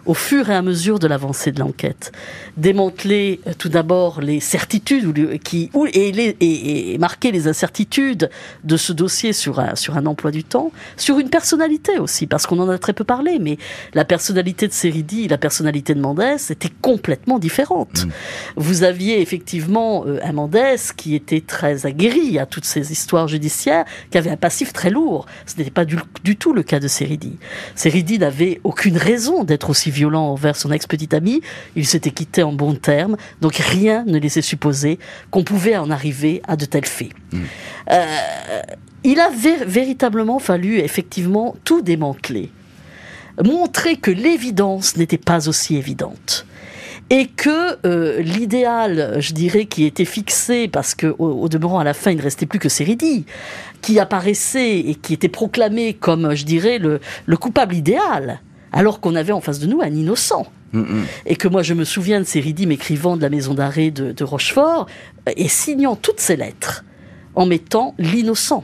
Speaker 6: au fur et à mesure de l'avancée de l'enquête. Démanteler euh, tout d'abord les certitudes qui, et, les, et, marquer les incertitudes de ce dossier sur un, sur un emploi du temps, sur une personnalité aussi, parce qu'on en a très peu parlé, mais la personnalité de Seridi, la personnalité de Mendès étaient complètement différentes. Mm. Vous aviez effectivement euh, un Mendès qui était très aguerri à toutes ces histoires judiciaires, qui avait un passif très lourd. Ce n'était pas du, du, tout le cas de Seridi. Seridi n'avait aucune raison d'être aussi violent envers son ex-petite amie. Il s'était quitté en bons termes, donc rien ne laissait supposer qu'on pouvait en arriver à de tels faits. Mm. Euh, il a véritablement fallu effectivement tout démanteler, montrer que l'évidence n'était pas aussi évidente et que euh, l'idéal, je dirais, qui était fixé, parce que au, demeurant à la fin il ne restait plus que Séridi, qui apparaissait et qui était proclamé comme, je dirais, le, le coupable idéal, alors qu'on avait en face de nous un innocent. Mm, mm. Et que moi, je me souviens de ces écrivant de la maison d'arrêt de, Rochefort et signant toutes ces lettres en mettant l'innocent.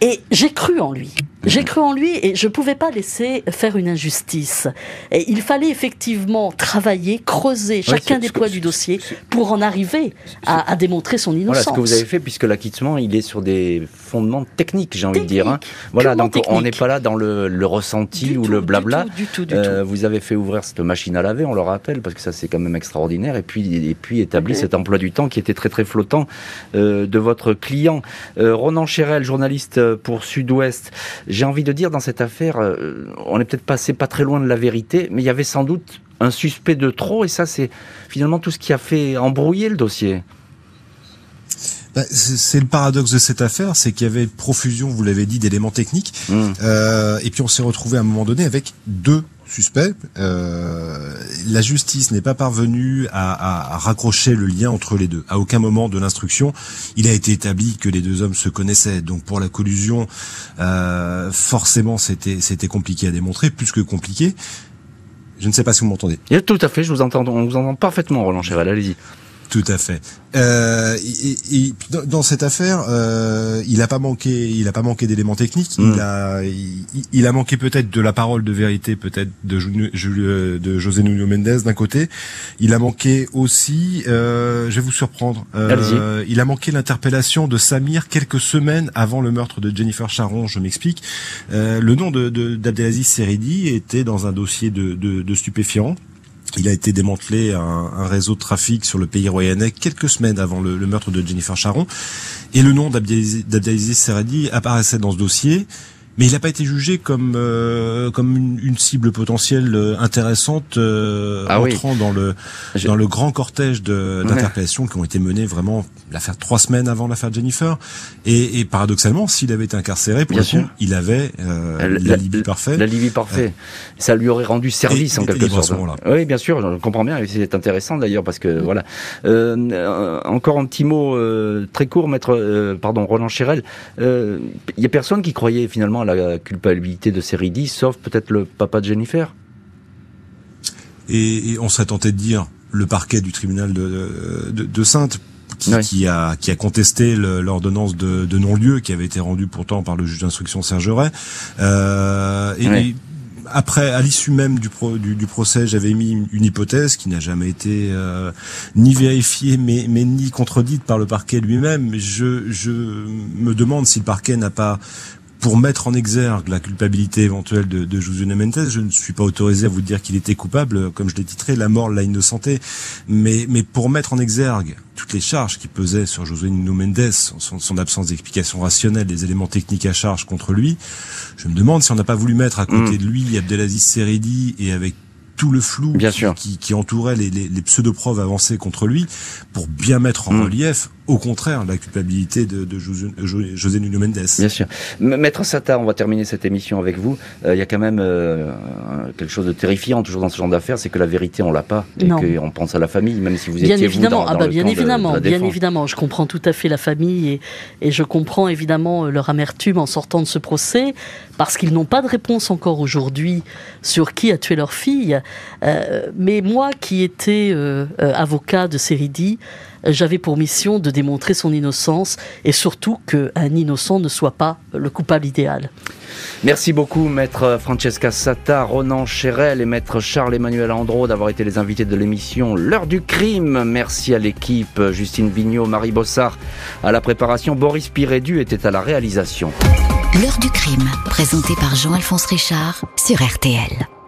Speaker 6: Et j'ai cru en lui. J'ai cru en lui et je ne pouvais pas laisser faire une injustice. Et il fallait effectivement travailler, creuser chacun des points du dossier pour en arriver à, démontrer son innocence.
Speaker 3: Voilà ce que vous avez fait, puisque l'acquittement, il est sur des fondements techniques, j'ai envie de dire. Hein. Voilà, donc on n'est pas là dans le, ressenti ou le blabla.
Speaker 6: Du tout, du tout, euh,
Speaker 3: Vous avez fait ouvrir cette machine à laver, on le rappelle, parce que ça c'est quand même extraordinaire, et puis, et puis établi cet emploi du temps qui était très très flottant euh, de votre client. Euh, Ronan Chérel, journaliste pour Sud-Ouest, j'ai envie de dire dans cette affaire, euh, on est peut-être passé pas très loin de la vérité, mais il y avait sans doute un suspect de trop, et ça c'est finalement tout ce qui a fait embrouiller le dossier.
Speaker 4: Bah, c'est le paradoxe de cette affaire, c'est qu'il y avait profusion, vous l'avez dit, d'éléments techniques, mmh. euh, et puis on s'est retrouvé à un moment donné avec deux suspect. Euh, la justice n'est pas parvenue à, raccrocher le lien entre les deux. À aucun moment de l'instruction, il a été établi que les deux hommes se connaissaient. Donc pour la collusion, euh, forcément, c'était compliqué à démontrer, plus que compliqué. Je ne sais pas si vous m'entendez.
Speaker 3: Tout à fait, je vous entends, on vous entend parfaitement, Roland Cheval. Allez-y.
Speaker 4: Tout à fait. Euh, et, dans cette affaire, euh, il a pas manqué, il a pas manqué d'éléments techniques. Il hmm. a, il, a manqué peut-être de la parole de vérité, peut-être de, de José Nuno Mendes d'un côté. Il a manqué aussi, euh, je vais vous surprendre. Euh, il a manqué l'interpellation de Samir quelques semaines avant le meurtre de Jennifer Charon. Je m'explique. Euh, le nom de d'Abdelaziz Seridi était dans un dossier de, de, de stupéfiants il a été démantelé un, réseau de trafic sur le pays royanais quelques semaines avant le, meurtre de Jennifer Charon. Et le nom d'Abdelaziz Seradi apparaissait dans ce dossier, mais il n'a pas été jugé comme euh, comme une, cible potentielle euh, intéressante euh, ah entrant dans le dans le grand cortège d'interpellations qui ont été menées vraiment l'affaire trois semaines avant l'affaire Jennifer. Et, et paradoxalement, s'il avait été incarcéré, pour Bien il avait euh, l'alibi parfait.
Speaker 3: L'alibi parfait. Ça lui aurait rendu service en quelque sorte. Oui, bien sûr, je comprends bien. C'est intéressant d'ailleurs parce que voilà. Euh, encore un petit mot euh, très court, maître, euh, pardon, Roland Chérel. Il y a personne qui croyait finalement à la culpabilité de Seridi, sauf peut-être le papa de Jennifer.
Speaker 4: Et, on serait tenté de dire le parquet du tribunal de, de, de Sainte qui, a qui a contesté l'ordonnance de, de non-lieu qui avait été rendue pourtant par le juge d'instruction Serge Ray. Euh, et, après, à l'issue même du, du, procès, j'avais mis une hypothèse qui n'a jamais été euh, ni vérifiée, mais, mais ni contredite par le parquet lui-même. Je, je me demande si le parquet n'a pas pour mettre en exergue la culpabilité éventuelle de, de Josué Mendes, je ne suis pas autorisé à vous dire qu'il était coupable, comme je l'ai titré, la mort l'a innocenté, mais, mais pour mettre en exergue toutes les charges qui pesaient sur Josué Nuno Mendes, son, son absence d'explication rationnelle, les éléments techniques à charge contre lui, je me demande si on n'a pas voulu mettre à côté mm. de lui Abdelaziz Seredi et avec tout le flou qui, qui, entourait les, les, les pseudo-preuves avancées contre lui pour bien mettre en mm. relief au contraire la culpabilité de, de José, Nuno Mendes.
Speaker 3: Bien sûr. Maître Sata, on va terminer cette émission avec vous. Euh, il y a quand même euh, quelque chose de terrifiant toujours dans ce genre d'affaires, c'est que la vérité on l'a pas et qu'on pense à la famille, même si vous
Speaker 6: bien
Speaker 3: étiez
Speaker 6: évidemment.
Speaker 3: vous dans,
Speaker 6: ah bah, bien évidemment, bien évidemment. Je comprends tout à fait la famille et, et je comprends évidemment euh, leur amertume en sortant de ce procès parce qu'ils n'ont pas de réponse encore aujourd'hui sur qui a tué leur fille. Euh, mais moi qui étais euh, avocat de Séridi, j'avais pour mission de démontrer son innocence et surtout qu'un innocent ne soit pas le coupable idéal.
Speaker 3: Merci beaucoup, maître Francesca Sata, Ronan Chérel et maître Charles-Emmanuel Andro d'avoir été les invités de l'émission L'heure du crime. Merci à l'équipe, Justine Vignot, Marie Bossard à la préparation, Boris Pirédu était à la réalisation.
Speaker 1: L'heure du crime, présenté par Jean-Alphonse Richard sur RTL.